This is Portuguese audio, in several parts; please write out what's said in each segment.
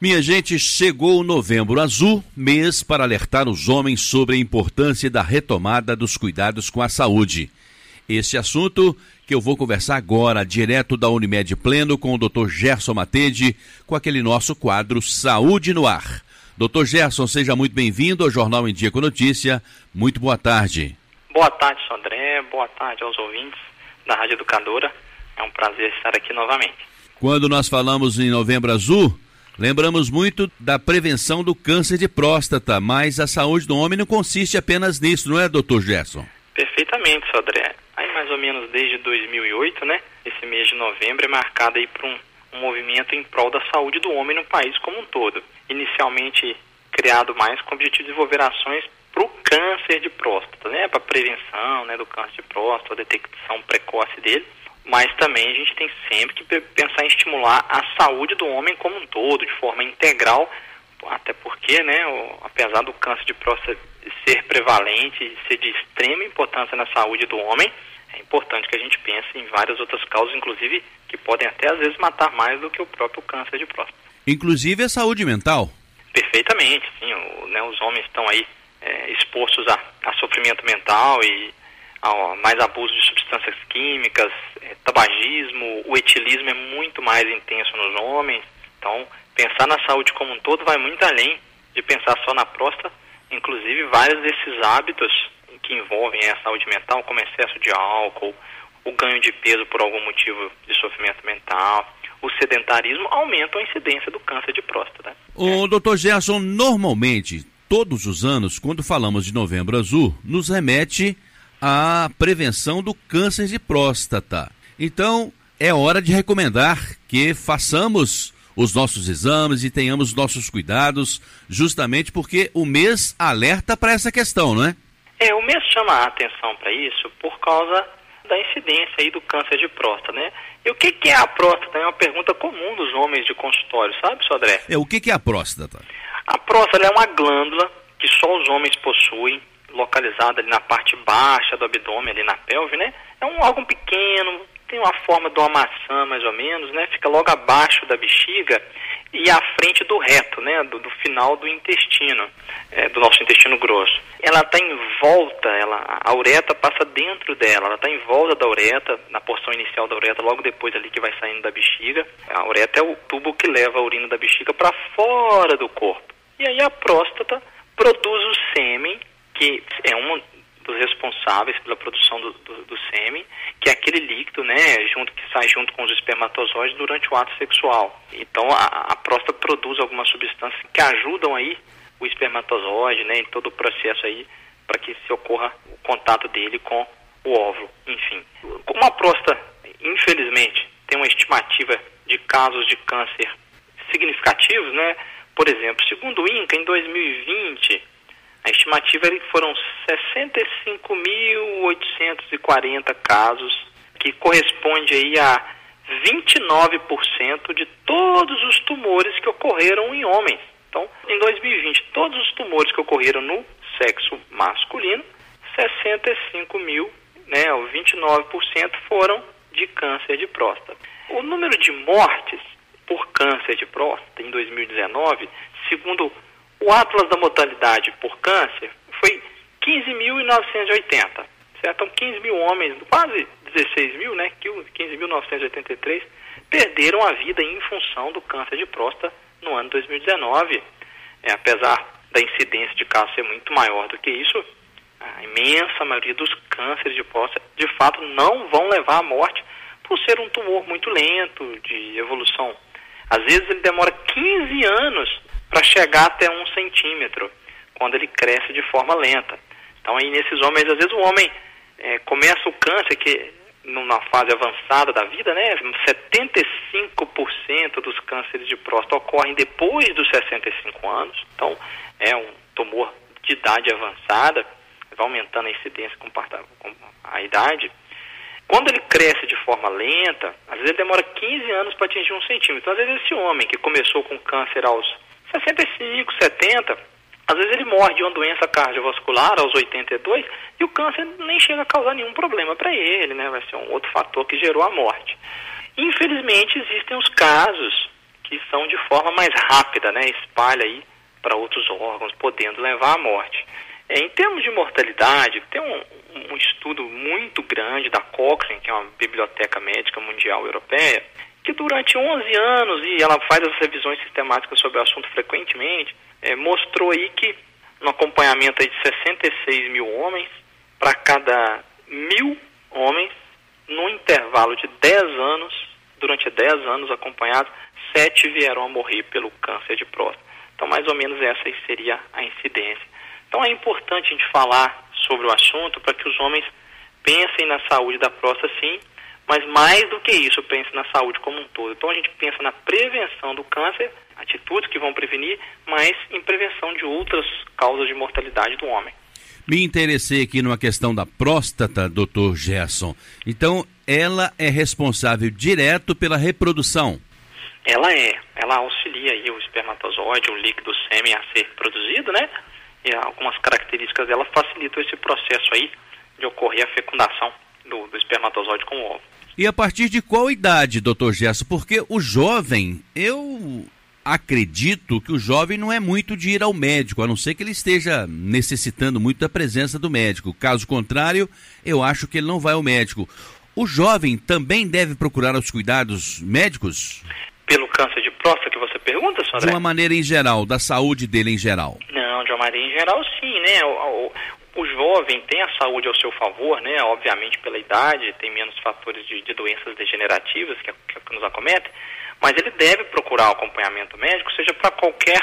Minha gente, chegou o Novembro Azul, mês para alertar os homens sobre a importância da retomada dos cuidados com a saúde. Este assunto que eu vou conversar agora, direto da Unimed Pleno, com o Dr. Gerson Matede, com aquele nosso quadro Saúde no Ar. Doutor Gerson, seja muito bem-vindo ao Jornal em Dia com Notícia. Muito boa tarde. Boa tarde, Sandré. Boa tarde aos ouvintes da Rádio Educadora. É um prazer estar aqui novamente. Quando nós falamos em Novembro Azul, Lembramos muito da prevenção do câncer de próstata, mas a saúde do homem não consiste apenas nisso, não é, doutor Gerson? Perfeitamente, Sodré. Aí mais ou menos desde 2008, né? Esse mês de novembro é marcado aí por um, um movimento em prol da saúde do homem no país como um todo. Inicialmente criado mais com o objetivo de desenvolver ações para o câncer de próstata, né? Para prevenção né, do câncer de próstata, detecção precoce dele mas também a gente tem sempre que pensar em estimular a saúde do homem como um todo, de forma integral, até porque, né, apesar do câncer de próstata ser prevalente e ser de extrema importância na saúde do homem, é importante que a gente pense em várias outras causas, inclusive que podem até às vezes matar mais do que o próprio câncer de próstata. Inclusive a saúde mental? Perfeitamente, sim. O, né, os homens estão aí é, expostos a, a sofrimento mental e a mais abuso de substâncias químicas, é, tabagismo, o etilismo é muito mais intenso nos homens. Então, pensar na saúde como um todo vai muito além de pensar só na próstata. Inclusive, vários desses hábitos que envolvem a saúde mental, como excesso de álcool, o ganho de peso por algum motivo de sofrimento mental, o sedentarismo, aumentam a incidência do câncer de próstata. O é. doutor Gerson, normalmente, todos os anos, quando falamos de novembro azul, nos remete a prevenção do câncer de próstata. Então, é hora de recomendar que façamos os nossos exames e tenhamos nossos cuidados, justamente porque o mês alerta para essa questão, não é? É, o mês chama a atenção para isso por causa da incidência aí do câncer de próstata, né? E o que, que é a próstata? É uma pergunta comum dos homens de consultório, sabe, Sodré? É, o que, que é a próstata? A próstata é uma glândula que só os homens possuem, localizada ali na parte baixa do abdômen, ali na pelve, né? É um órgão pequeno, tem uma forma de uma maçã mais ou menos, né? Fica logo abaixo da bexiga e à frente do reto, né? Do, do final do intestino, é, do nosso intestino grosso. Ela está em volta, ela, a uretra passa dentro dela, ela está em volta da uretra, na porção inicial da uretra, logo depois ali que vai saindo da bexiga. A uretra é o tubo que leva a urina da bexiga para fora do corpo. E aí a próstata produz o sêmen que é um dos responsáveis pela produção do, do, do sêmen, que é aquele líquido, né, junto que sai junto com os espermatozoides durante o ato sexual. Então a, a próstata produz algumas substâncias que ajudam aí o espermatozoide, né, em todo o processo aí para que se ocorra o contato dele com o óvulo, enfim. Como a próstata, infelizmente, tem uma estimativa de casos de câncer significativos, né? Por exemplo, segundo o INCA, em 2020, a estimativa é que foram 65.840 casos, que corresponde aí a 29% de todos os tumores que ocorreram em homens. Então, em 2020, todos os tumores que ocorreram no sexo masculino, 65 mil, né, 29% foram de câncer de próstata. O número de mortes por câncer de próstata em 2019, segundo o Atlas da Mortalidade por Câncer foi 15.980, certo? Então, 15 mil homens, quase 16 mil, né? 15.983, perderam a vida em função do câncer de próstata no ano 2019. É, apesar da incidência de casos ser muito maior do que isso, a imensa maioria dos cânceres de próstata, de fato, não vão levar à morte por ser um tumor muito lento, de evolução. Às vezes ele demora 15 anos para chegar até um centímetro, quando ele cresce de forma lenta. Então, aí nesses homens, às vezes o homem é, começa o câncer, que numa fase avançada da vida, né, 75% dos cânceres de próstata ocorrem depois dos 65 anos. Então, é um tumor de idade avançada, vai aumentando a incidência com a idade. Quando ele cresce de forma lenta, às vezes demora 15 anos para atingir um centímetro. Então, às vezes esse homem que começou com câncer aos 65, 70, às vezes ele morre de uma doença cardiovascular aos 82 e o câncer nem chega a causar nenhum problema para ele, né? Vai ser um outro fator que gerou a morte. Infelizmente existem os casos que são de forma mais rápida, né? Espalha aí para outros órgãos, podendo levar à morte. É, em termos de mortalidade, tem um, um, estudo muito grande da Cochrane, que é uma biblioteca médica mundial europeia, que durante 11 anos, e ela faz as revisões sistemáticas sobre o assunto frequentemente, é, mostrou aí que no acompanhamento de 66 mil homens, para cada mil homens, no intervalo de 10 anos, durante 10 anos acompanhados, 7 vieram a morrer pelo câncer de próstata. Então, mais ou menos essa seria a incidência. Então, é importante a gente falar sobre o assunto para que os homens pensem na saúde da próstata, sim, mas mais do que isso, pensem na saúde como um todo. Então, a gente pensa na prevenção do câncer, atitudes que vão prevenir, mas em prevenção de outras causas de mortalidade do homem. Me interessei aqui numa questão da próstata, doutor Gerson. Então, ela é responsável direto pela reprodução? Ela é. Ela auxilia aí o espermatozoide, o líquido sêmen a ser produzido, né? E algumas características dela facilitam esse processo aí de ocorrer a fecundação do, do espermatozoide com o ovo. E a partir de qual idade, doutor Gerson? Porque o jovem, eu acredito que o jovem não é muito de ir ao médico, a não ser que ele esteja necessitando muito da presença do médico. Caso contrário, eu acho que ele não vai ao médico. O jovem também deve procurar os cuidados médicos? Pelo câncer de próstata que você pergunta, Sandra? De uma maneira em geral, da saúde dele em geral. Não, de uma maneira em geral, sim, né? O, o, o jovem tem a saúde ao seu favor, né? Obviamente pela idade, tem menos fatores de, de doenças degenerativas que, que, nos acometem, mas ele deve procurar o acompanhamento médico, seja para qualquer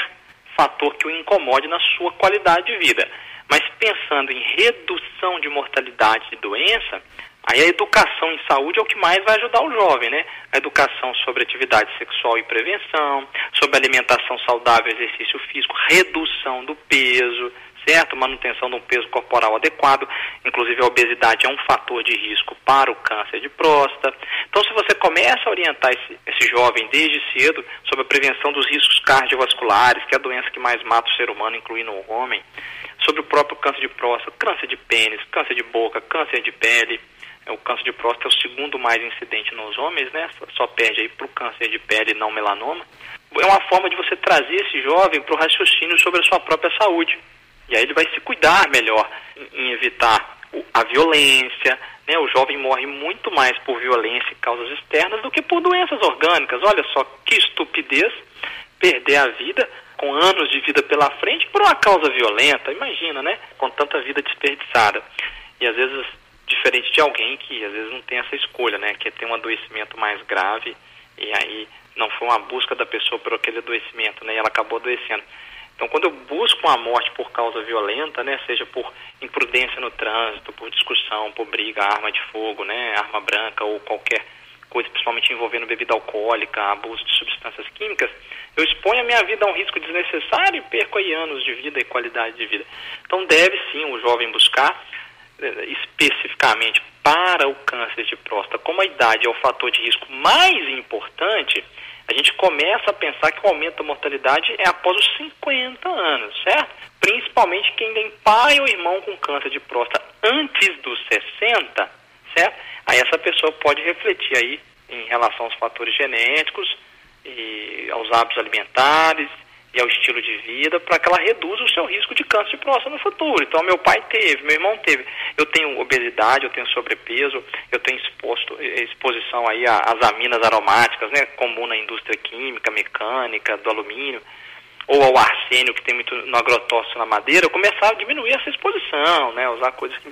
fator que o incomode na sua qualidade de vida. Mas pensando em redução de mortalidade de doença, aí a educação em saúde é o que mais vai ajudar o jovem, né? A educação sobre atividade sexual e prevenção, sobre alimentação saudável, exercício físico, redução do peso, certo? Manutenção de um peso corporal adequado. Inclusive, a obesidade é um fator de risco para o câncer de próstata. Então, se você começa a orientar esse, esse jovem desde cedo sobre a prevenção dos riscos cardiovasculares, que é a doença que mais mata o ser humano, incluindo o homem, sobre o próprio câncer de próstata, câncer de pênis, câncer de boca, câncer de pele. O câncer de próstata é o segundo mais incidente nos homens, né? Só perde aí para o câncer de pele não melanoma. É uma forma de você trazer esse jovem para o raciocínio sobre a sua própria saúde. E aí ele vai se cuidar melhor em evitar a violência, né? O jovem morre muito mais por violência e causas externas do que por doenças orgânicas. Olha só que estupidez perder a vida com anos de vida pela frente por uma causa violenta. Imagina, né? Com tanta vida desperdiçada. E às vezes diferente de alguém que às vezes não tem essa escolha, né? Que ter um adoecimento mais grave e aí não foi uma busca da pessoa por aquele adoecimento, né? E ela acabou adoecendo. Então, quando eu busco uma morte por causa violenta, né, seja por imprudência no trânsito, por discussão, por briga, arma de fogo, né, arma branca ou qualquer coisa, principalmente envolvendo bebida alcoólica, abuso de substâncias químicas, eu exponho a minha vida a um risco desnecessário e perco aí anos de vida e qualidade de vida. Então, deve sim o jovem buscar eh, especificamente para o câncer de próstata, como a idade é o fator de risco mais importante, a gente começa a pensar que o aumento da mortalidade é após os 50 anos, certo? Principalmente quem tem pai ou irmão com câncer de próstata antes dos 60, certo? Aí essa pessoa pode refletir aí em relação aos fatores genéticos e aos hábitos alimentares ao estilo de vida para que ela reduza o seu risco de câncer de próstata no futuro. Então, meu pai teve, meu irmão teve. Eu tenho obesidade, eu tenho sobrepeso, eu tenho exposto, exposição aí às aminas aromáticas, né, comum na indústria química, mecânica, do alumínio, ou ao arsênio que tem muito no agrotóxico na madeira, eu começava a diminuir essa exposição, né, usar coisas que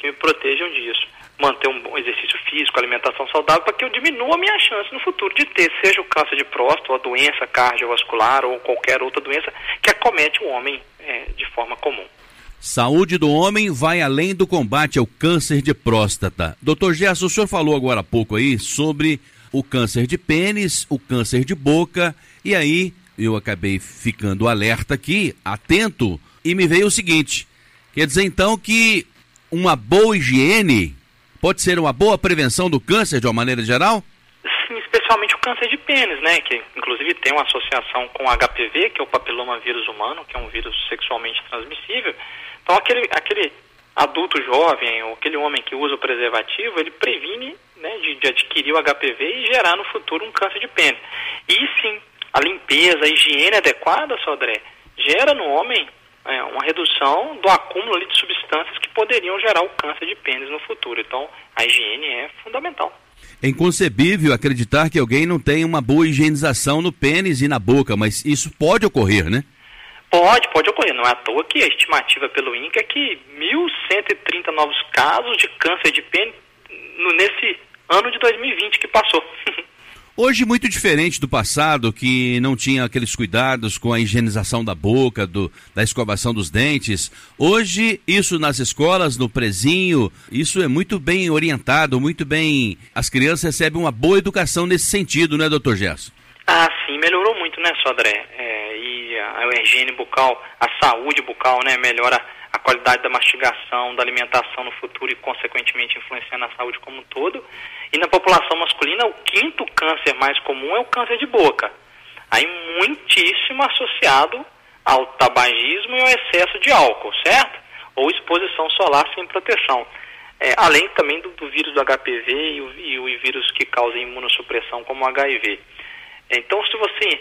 que me protejam disso manter um bom exercício físico, alimentação saudável, para que eu diminua a minha chance no futuro de ter, seja o câncer de próstata, ou a doença cardiovascular, ou qualquer outra doença que acomete o homem é, de forma comum. Saúde do homem vai além do combate ao câncer de próstata. Doutor Gerson, o senhor falou agora há pouco aí sobre o câncer de pênis, o câncer de boca, e aí eu acabei ficando alerta aqui, atento, e me veio o seguinte: quer dizer então que uma boa higiene pode ser uma boa prevenção do câncer de uma maneira geral? Sim, especialmente o câncer de pênis, né? Que inclusive tem uma associação com HPV, que é o papiloma vírus humano, que é um vírus sexualmente transmissível. Então aquele, aquele adulto jovem, ou aquele homem que usa o preservativo, ele previne né, de, de adquirir o HPV e gerar no futuro um câncer de pênis. E sim, a limpeza, a higiene adequada, Sodré, gera no homem é, uma redução do acúmulo de substâncias que poderiam gerar o câncer de pênis no futuro. Então, a higiene é fundamental. É inconcebível acreditar que alguém não tem uma boa higienização no pênis e na boca, mas isso pode ocorrer, né? Pode, pode ocorrer. Não é à toa que a estimativa pelo INCA é que 1.130 novos casos de câncer de pênis nesse ano de 2020 que passou. Hoje, muito diferente do passado, que não tinha aqueles cuidados com a higienização da boca, do, da escovação dos dentes. Hoje, isso nas escolas, no prezinho, isso é muito bem orientado, muito bem. As crianças recebem uma boa educação nesse sentido, né, doutor Gerson? Ah, sim, melhorou né, Sodré? É, e a, a higiene bucal, a saúde bucal, né, melhora a qualidade da mastigação, da alimentação no futuro e, consequentemente, influenciando a saúde como um todo. E na população masculina, o quinto câncer mais comum é o câncer de boca. Aí, muitíssimo associado ao tabagismo e ao excesso de álcool, certo? Ou exposição solar sem proteção. É, além também do, do, vírus do HPV e o, e o vírus que causa imunossupressão, como o HIV. Então, se você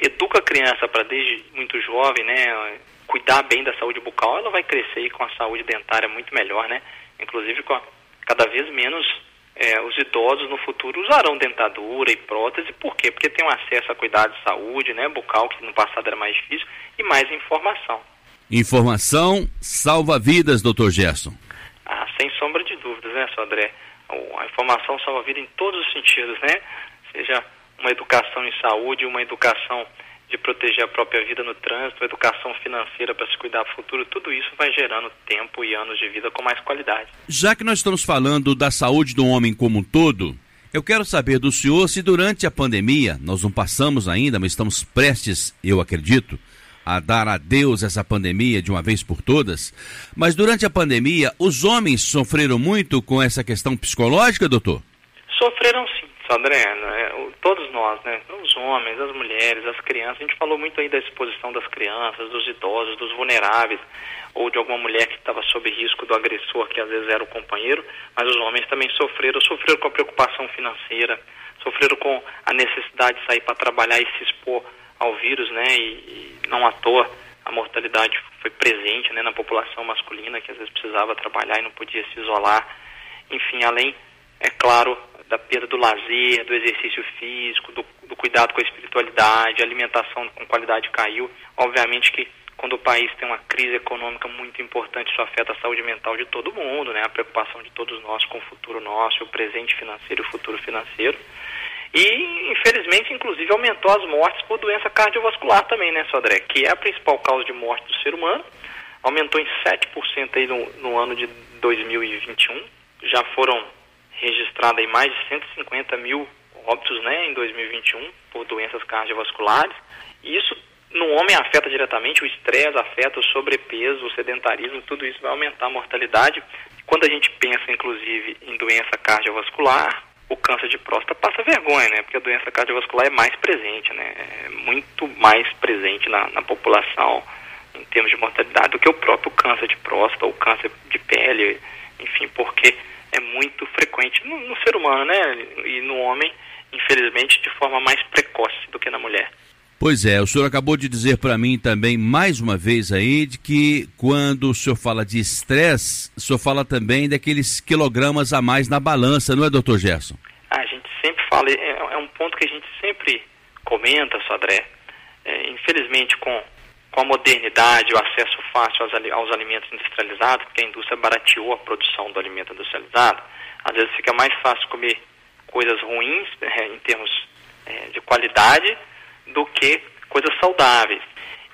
educa a criança para desde muito jovem, né, cuidar bem da saúde bucal, ela vai crescer com a saúde dentária muito melhor, né? Inclusive com a, cada vez menos é, os idosos no futuro usarão dentadura e prótese, por quê? Porque tem um acesso a cuidados de saúde, né, bucal, que no passado era mais difícil, e mais informação. Informação salva vidas, doutor Gerson. Ah, sem sombra de dúvidas, né, seu André? A informação salva vida em todos os sentidos, né? Seja uma educação em saúde, uma educação de proteger a própria vida no trânsito, educação financeira para se cuidar do futuro, tudo isso vai gerando tempo e anos de vida com mais qualidade. Já que nós estamos falando da saúde do homem como um todo, eu quero saber do senhor se durante a pandemia, nós não passamos ainda, mas estamos prestes, eu acredito, a dar adeus essa pandemia de uma vez por todas. Mas durante a pandemia, os homens sofreram muito com essa questão psicológica, doutor? Sofreram sim. Todos nós, né, os homens, as mulheres, as crianças, a gente falou muito aí da exposição das crianças, dos idosos, dos vulneráveis, ou de alguma mulher que estava sob risco do agressor, que às vezes era o companheiro, mas os homens também sofreram, sofreram com a preocupação financeira, sofreram com a necessidade de sair para trabalhar e se expor ao vírus, né, e, e não à toa a mortalidade foi presente, né, na população masculina, que às vezes precisava trabalhar e não podia se isolar, enfim, além, é claro, da perda do lazer, do exercício físico, do, do cuidado com a espiritualidade, a alimentação com qualidade caiu. Obviamente que quando o país tem uma crise econômica muito importante, isso afeta a saúde mental de todo mundo, né? A preocupação de todos nós com o futuro nosso, o presente financeiro e o futuro financeiro. E, infelizmente, inclusive, aumentou as mortes por doença cardiovascular também, né, Sodré? Que é a principal causa de morte do ser humano. Aumentou em 7% aí no, no ano de 2021. Já foram registrada em mais de 150 mil óbitos né, em 2021 por doenças cardiovasculares. Isso no homem afeta diretamente, o estresse afeta o sobrepeso, o sedentarismo, tudo isso vai aumentar a mortalidade. Quando a gente pensa, inclusive, em doença cardiovascular, o câncer de próstata passa vergonha, né? Porque a doença cardiovascular é mais presente, né? É muito mais presente na, na população em termos de mortalidade do que o próprio câncer de próstata ou câncer de pele, enfim, porque é muito frequente no, no, ser humano, né? E no homem, infelizmente, de forma mais precoce do que na mulher. Pois é, o senhor acabou de dizer para mim também, mais uma vez aí, de que quando o senhor fala de estresse, o senhor fala também daqueles quilogramas a mais na balança, não é, doutor Gerson? A gente sempre fala, é, é um ponto que a gente sempre comenta, Sodré. É, infelizmente, com com a modernidade, o acesso fácil aos, aos alimentos industrializados, porque a indústria barateou a produção do alimento industrializado, às vezes fica mais fácil comer coisas ruins né, em termos é, de qualidade do que coisas saudáveis.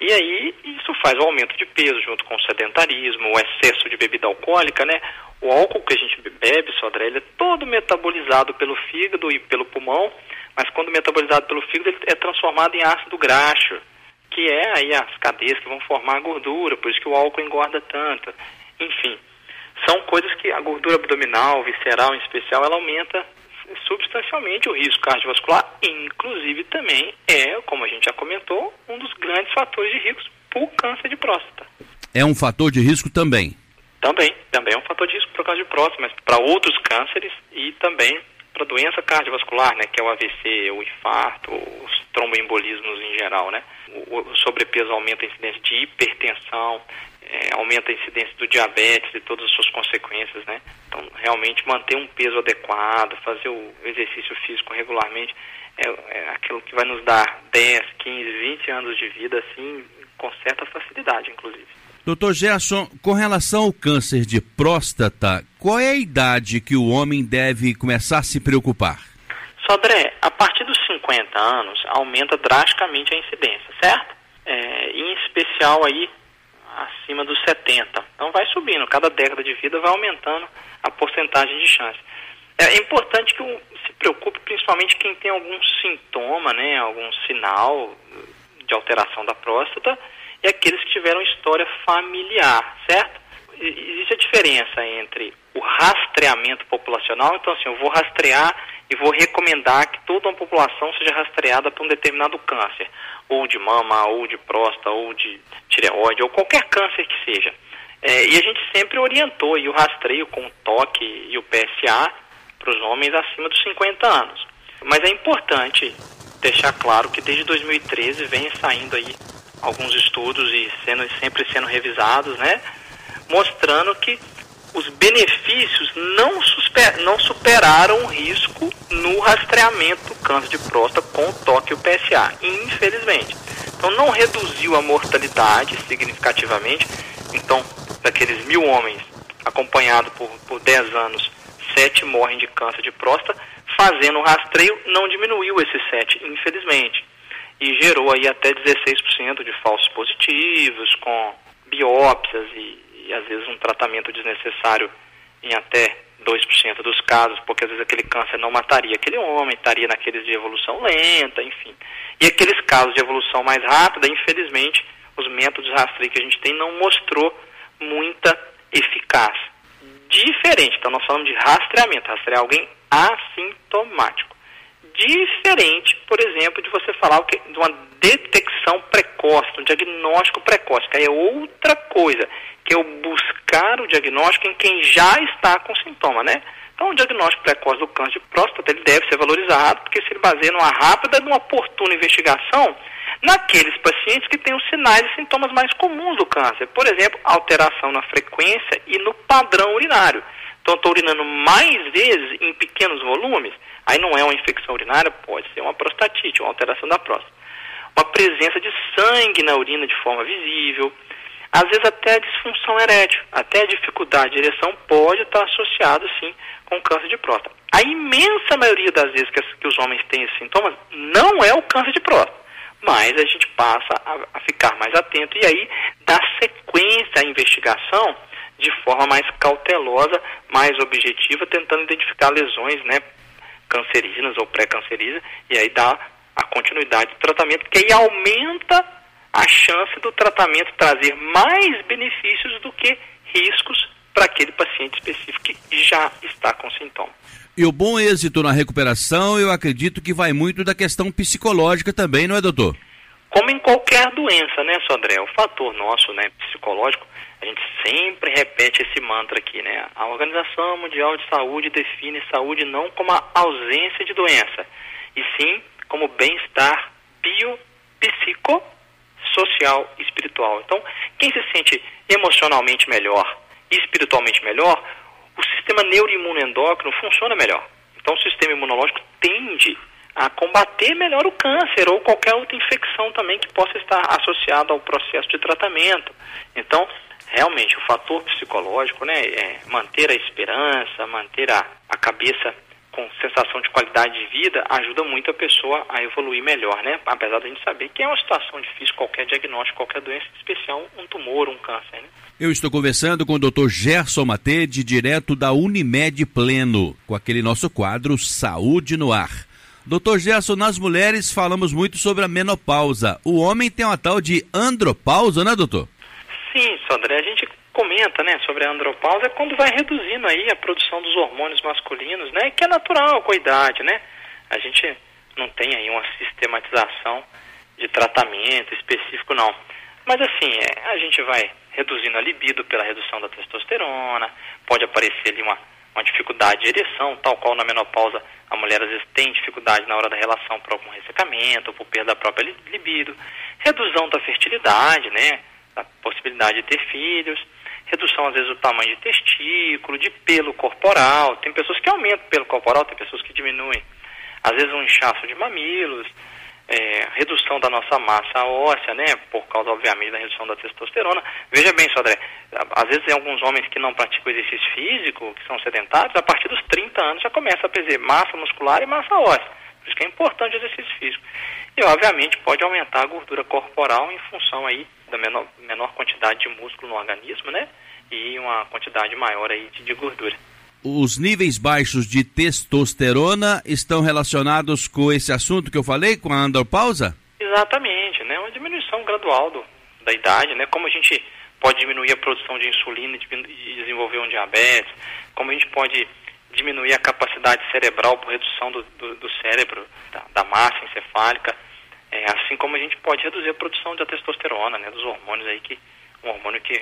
E aí isso faz o aumento de peso junto com o sedentarismo, o excesso de bebida alcoólica, né? O álcool que a gente bebe, Sodré, ele é todo metabolizado pelo fígado e pelo pulmão, mas quando metabolizado pelo fígado ele é transformado em ácido graxo que é aí as cadeias que vão formar a gordura, por isso que o álcool engorda tanto. Enfim, são coisas que a gordura abdominal, visceral em especial, ela aumenta substancialmente o risco cardiovascular, inclusive também é, como a gente já comentou, um dos grandes fatores de risco para o câncer de próstata. É um fator de risco também? Também, também é um fator de risco para o câncer de próstata, mas para outros cânceres e também para doença cardiovascular, né, que é o AVC, o infarto, os tromboembolismos em geral, né? O, o sobrepeso aumenta a incidência de hipertensão, é, aumenta a incidência do diabetes e todas as suas consequências, né? Então, realmente manter um peso adequado, fazer o exercício físico regularmente é, é aquilo que vai nos dar 10, 15, 20 anos de vida, assim, com certa facilidade, inclusive. Doutor Gerson, com relação ao câncer de próstata, qual é a idade que o homem deve começar a se preocupar? Sodré, a partir dos 50 anos aumenta drasticamente a incidência, certo? É, em especial aí acima dos 70. Então vai subindo, cada década de vida vai aumentando a porcentagem de chance. É importante que se preocupe principalmente quem tem algum sintoma, né, algum sinal de alteração da próstata e aqueles que tiveram história familiar, certo? Existe a diferença entre o rastreamento populacional, então assim, eu vou rastrear e vou recomendar que toda uma população seja rastreada para um determinado câncer, ou de mama, ou de próstata, ou de tireoide, ou qualquer câncer que seja. É, e a gente sempre orientou e o rastreio com o toque e o PSA para os homens acima dos 50 anos. Mas é importante deixar claro que desde 2013 vem saindo aí alguns estudos e sendo, sempre sendo revisados, né? Mostrando que os benefícios não, super, não superaram o risco no rastreamento do câncer de próstata com o toque e o PSA, infelizmente. Então não reduziu a mortalidade significativamente. Então, daqueles mil homens acompanhados por, por 10 anos, sete morrem de câncer de próstata, fazendo o rastreio não diminuiu esses sete, infelizmente e gerou aí até 16% de falsos positivos, com biópsias e, e às vezes um tratamento desnecessário em até 2% dos casos, porque às vezes aquele câncer não mataria aquele homem, estaria naqueles de evolução lenta, enfim. E aqueles casos de evolução mais rápida, infelizmente, os métodos de rastreio que a gente tem não mostrou muita eficácia. Diferente, então nós falamos de rastreamento, rastrear alguém assintomático diferente, por exemplo, de você falar que, de uma detecção precoce, um diagnóstico precoce, que aí é outra coisa, que é o buscar o diagnóstico em quem já está com sintoma, né? Então, o diagnóstico precoce do câncer de próstata ele deve ser valorizado, porque se ele baseia numa rápida e numa oportuna investigação naqueles pacientes que têm os sinais e sintomas mais comuns do câncer. Por exemplo, alteração na frequência e no padrão urinário. Então, estou urinando mais vezes em pequenos volumes, Aí não é uma infecção urinária, pode ser uma prostatite, uma alteração da próstata. Uma presença de sangue na urina de forma visível, às vezes até a disfunção erétil, até a dificuldade de ereção pode estar associado sim com câncer de próstata. A imensa maioria das vezes que, que os homens têm esses sintomas não é o câncer de próstata, mas a gente passa a, a ficar mais atento e aí dá sequência à investigação de forma mais cautelosa, mais objetiva, tentando identificar lesões né, cancerígenas ou pré-cancerígenas, e aí dá a continuidade do tratamento, que aí aumenta a chance do tratamento trazer mais benefícios do que riscos para aquele paciente específico que já está com sintoma. E o bom êxito na recuperação, eu acredito que vai muito da questão psicológica também, não é, doutor? Como em qualquer doença, né, Sodré? O fator nosso, né, psicológico, a gente sempre repete esse mantra aqui, né? A Organização Mundial de Saúde define saúde não como a ausência de doença, e sim como bem-estar bio, psico, social e espiritual. Então, quem se sente emocionalmente melhor e espiritualmente melhor, o sistema neuroimunoendócrino funciona melhor. Então, o sistema imunológico tende a combater melhor o câncer ou qualquer outra infecção também que possa estar associada ao processo de tratamento. Então, realmente o fator psicológico, né, é manter a esperança, manter a, a cabeça com sensação de qualidade de vida ajuda muito a pessoa a evoluir melhor, né? Apesar da gente saber que é uma situação difícil qualquer diagnóstico, qualquer doença, em especial um tumor, um câncer, né? Eu estou conversando com o Dr. Gerson Matede, direto da Unimed Pleno, com aquele nosso quadro Saúde no Ar. Doutor Gerson, nas mulheres falamos muito sobre a menopausa. O homem tem uma tal de andropausa, né, doutor? Sim, Sandré, a gente comenta, né, sobre a andropausa quando vai reduzindo aí a produção dos hormônios masculinos, né, que é natural com a idade, né? A gente não tem aí uma sistematização de tratamento específico, não. Mas assim, é, a gente vai reduzindo a libido pela redução da testosterona, pode aparecer ali uma uma dificuldade de ereção, tal qual na menopausa a mulher às vezes tem dificuldade na hora da relação por algum ressecamento, ou por perda da própria libido, redução da fertilidade, né, a possibilidade de ter filhos, redução às vezes do tamanho de testículo, de pelo corporal, tem pessoas que aumentam o pelo corporal, tem pessoas que diminuem, às vezes um inchaço de mamilos, é, redução da nossa massa óssea, né, por causa, obviamente, da redução da testosterona. Veja bem, Sodré, às vezes tem alguns homens que não praticam exercício físico, que são sedentários, a partir dos 30 anos já começa a perder massa muscular e massa óssea. Por isso que é importante o exercício físico. E, obviamente, pode aumentar a gordura corporal em função aí da menor, menor quantidade de músculo no organismo, né, e uma quantidade maior aí de, de gordura os níveis baixos de testosterona estão relacionados com esse assunto que eu falei, com a andropausa? Exatamente, né? Uma diminuição gradual do, da idade, né? Como a gente pode diminuir a produção de insulina e desenvolver um diabetes, como a gente pode diminuir a capacidade cerebral por redução do, do, do cérebro, da, da, massa encefálica, é, assim como a gente pode reduzir a produção da testosterona, né? Dos hormônios aí que um hormônio que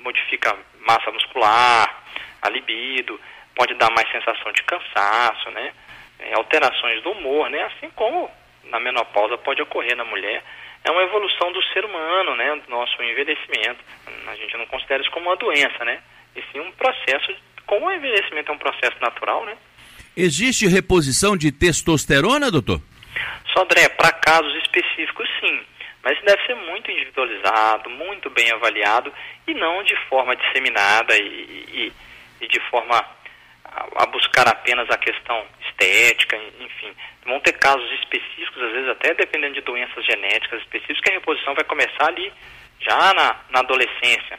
modifica massa muscular, a libido, pode dar mais sensação de cansaço, né? É, alterações do humor, né? Assim como na menopausa pode ocorrer na mulher. É uma evolução do ser humano, né? Do nosso envelhecimento. A gente não considera isso como uma doença, né? E sim um processo, como o envelhecimento é um processo natural, né? Existe reposição de testosterona, doutor? Sodré, para casos específicos, sim. Mas deve ser muito individualizado, muito bem avaliado e não de forma disseminada e, e e de forma a, a buscar apenas a questão estética, enfim. Vão ter casos específicos, às vezes até dependendo de doenças genéticas específicas, que a reposição vai começar ali já na, na adolescência.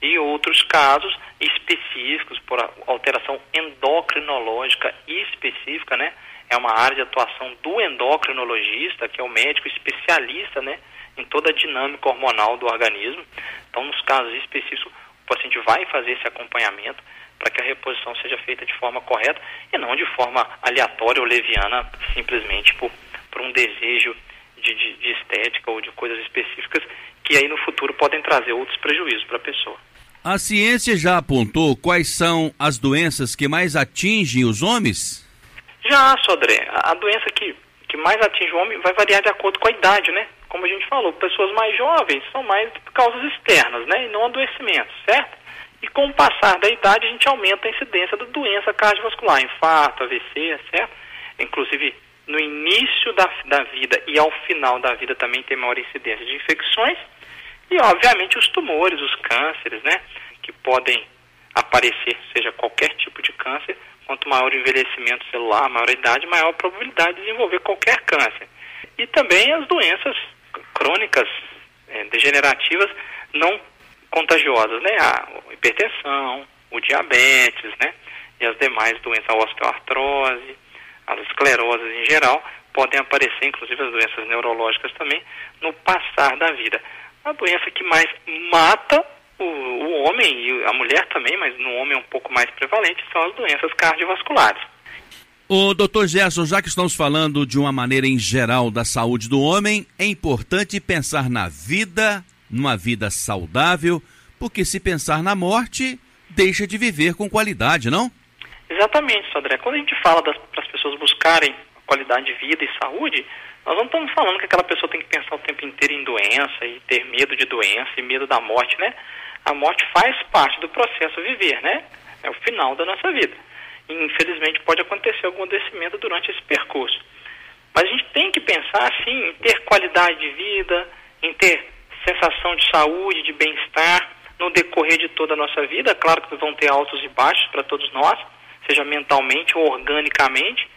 E outros casos específicos, por alteração endocrinológica específica, né? É uma área de atuação do endocrinologista, que é o médico especialista, né? Em toda a dinâmica hormonal do organismo. Então, nos casos específicos, o paciente vai fazer esse acompanhamento para que a reposição seja feita de forma correta e não de forma aleatória ou leviana, simplesmente por, por um desejo de, de, de estética ou de coisas específicas que aí no futuro podem trazer outros prejuízos para a pessoa. A ciência já apontou quais são as doenças que mais atingem os homens? Já, Sodré. A doença que, que mais atinge o homem vai variar de acordo com a idade, né? Como a gente falou, pessoas mais jovens são mais causas externas, né? E não adoecimentos, certo? E com o passar da idade, a gente aumenta a incidência da doença cardiovascular, infarto, AVC, certo? Inclusive, no início da, da vida e ao final da vida também tem maior incidência de infecções. E, obviamente, os tumores, os cânceres, né? Que podem aparecer, seja qualquer tipo de câncer. Quanto maior o envelhecimento celular, maior a idade, maior a probabilidade de desenvolver qualquer câncer. E também as doenças crônicas, é, degenerativas, não contagiosas, né? A hipertensão, o diabetes, né? E as demais doenças, a osteoartrose, as escleroses em geral, podem aparecer, inclusive as doenças neurológicas também, no passar da vida. A doença que mais mata homem e a mulher também, mas no homem é um pouco mais prevalente, são as doenças cardiovasculares. O doutor Gerson, já que estamos falando de uma maneira em geral da saúde do homem, é importante pensar na vida numa vida saudável, porque se pensar na morte, deixa de viver com qualidade, não? Exatamente, Sodré. Quando a gente fala para as pessoas buscarem qualidade de vida e saúde, nós não estamos falando que aquela pessoa tem que pensar o tempo inteiro em doença e ter medo de doença e medo da morte, né? A morte faz parte do processo viver, né? É o final da nossa vida. E, infelizmente pode acontecer algum adoecimento durante esse percurso. Mas a gente tem que pensar, assim, em ter qualidade de vida, em ter sensação de saúde, de bem-estar no decorrer de toda a nossa vida. Claro que vão ter altos e baixos para todos nós, seja mentalmente ou organicamente.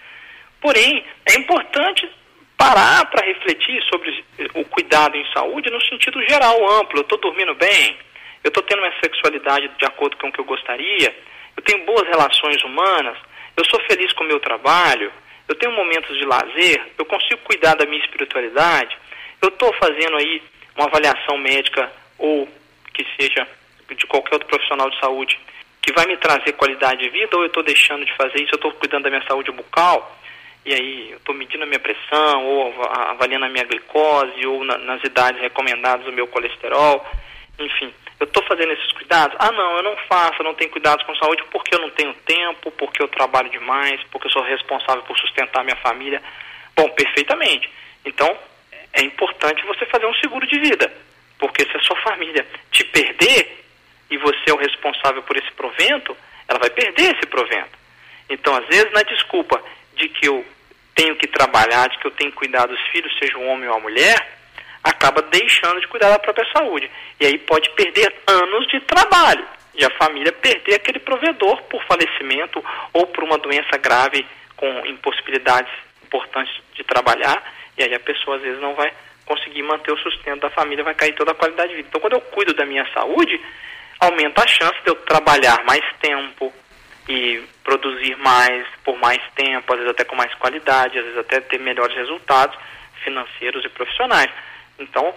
Porém, é importante parar para refletir sobre o cuidado em saúde no sentido geral, amplo. Eu estou dormindo bem, eu estou tendo uma sexualidade de acordo com o que eu gostaria, eu tenho boas relações humanas, eu sou feliz com o meu trabalho, eu tenho momentos de lazer, eu consigo cuidar da minha espiritualidade, eu estou fazendo aí uma avaliação médica ou que seja de qualquer outro profissional de saúde que vai me trazer qualidade de vida ou eu estou deixando de fazer isso, eu estou cuidando da minha saúde bucal e aí eu estou medindo a minha pressão ou avaliando a minha glicose ou na, nas idades recomendadas o meu colesterol, enfim, eu estou fazendo esses cuidados? Ah, não, eu não faço, eu não tenho cuidados com saúde porque eu não tenho tempo, porque eu trabalho demais, porque eu sou responsável por sustentar minha família. Bom, perfeitamente. Então, é importante você fazer um seguro de vida, porque se a sua família te perder e você é o responsável por esse provento, ela vai perder esse provento. Então, às vezes, na desculpa de que eu tenho que trabalhar, de que eu tenho que cuidar dos filhos, seja um homem ou uma mulher, acaba deixando de cuidar da própria saúde. E aí pode perder anos de trabalho. E a família perder aquele provedor por falecimento ou por uma doença grave com impossibilidades importantes de trabalhar. E aí a pessoa às vezes não vai conseguir manter o sustento da família, vai cair toda a qualidade de vida. Então quando eu cuido da minha saúde, aumenta a chance de eu trabalhar mais tempo e produzir mais por mais tempo, às vezes até com mais qualidade, às vezes até ter melhores resultados financeiros e profissionais. Então,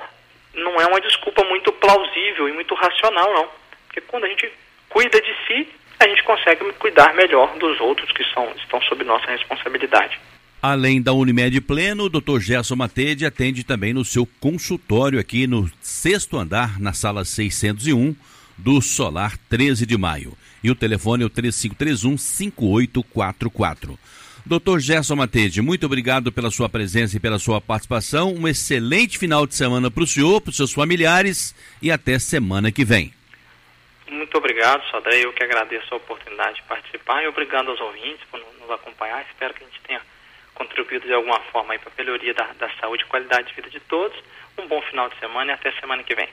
não é uma desculpa muito plausível e muito racional, não. Porque quando a gente cuida de si, a gente consegue cuidar melhor dos outros que são, estão sob nossa responsabilidade. Além da Unimed Pleno, o Dr. Gerson Matede atende também no seu consultório aqui no sexto andar, na sala 601 do Solar 13 de Maio. E o telefone é o 3531 5844. Doutor Gerson Matede, muito obrigado pela sua presença e pela sua participação. Um excelente final de semana para o senhor, para os seus familiares e até semana que vem. Muito obrigado, Sodré. Eu que agradeço a oportunidade de participar e obrigado aos ouvintes por nos acompanhar. Espero que a gente tenha contribuído de alguma forma para a melhoria da, da saúde e qualidade de vida de todos. Um bom final de semana e até semana que vem.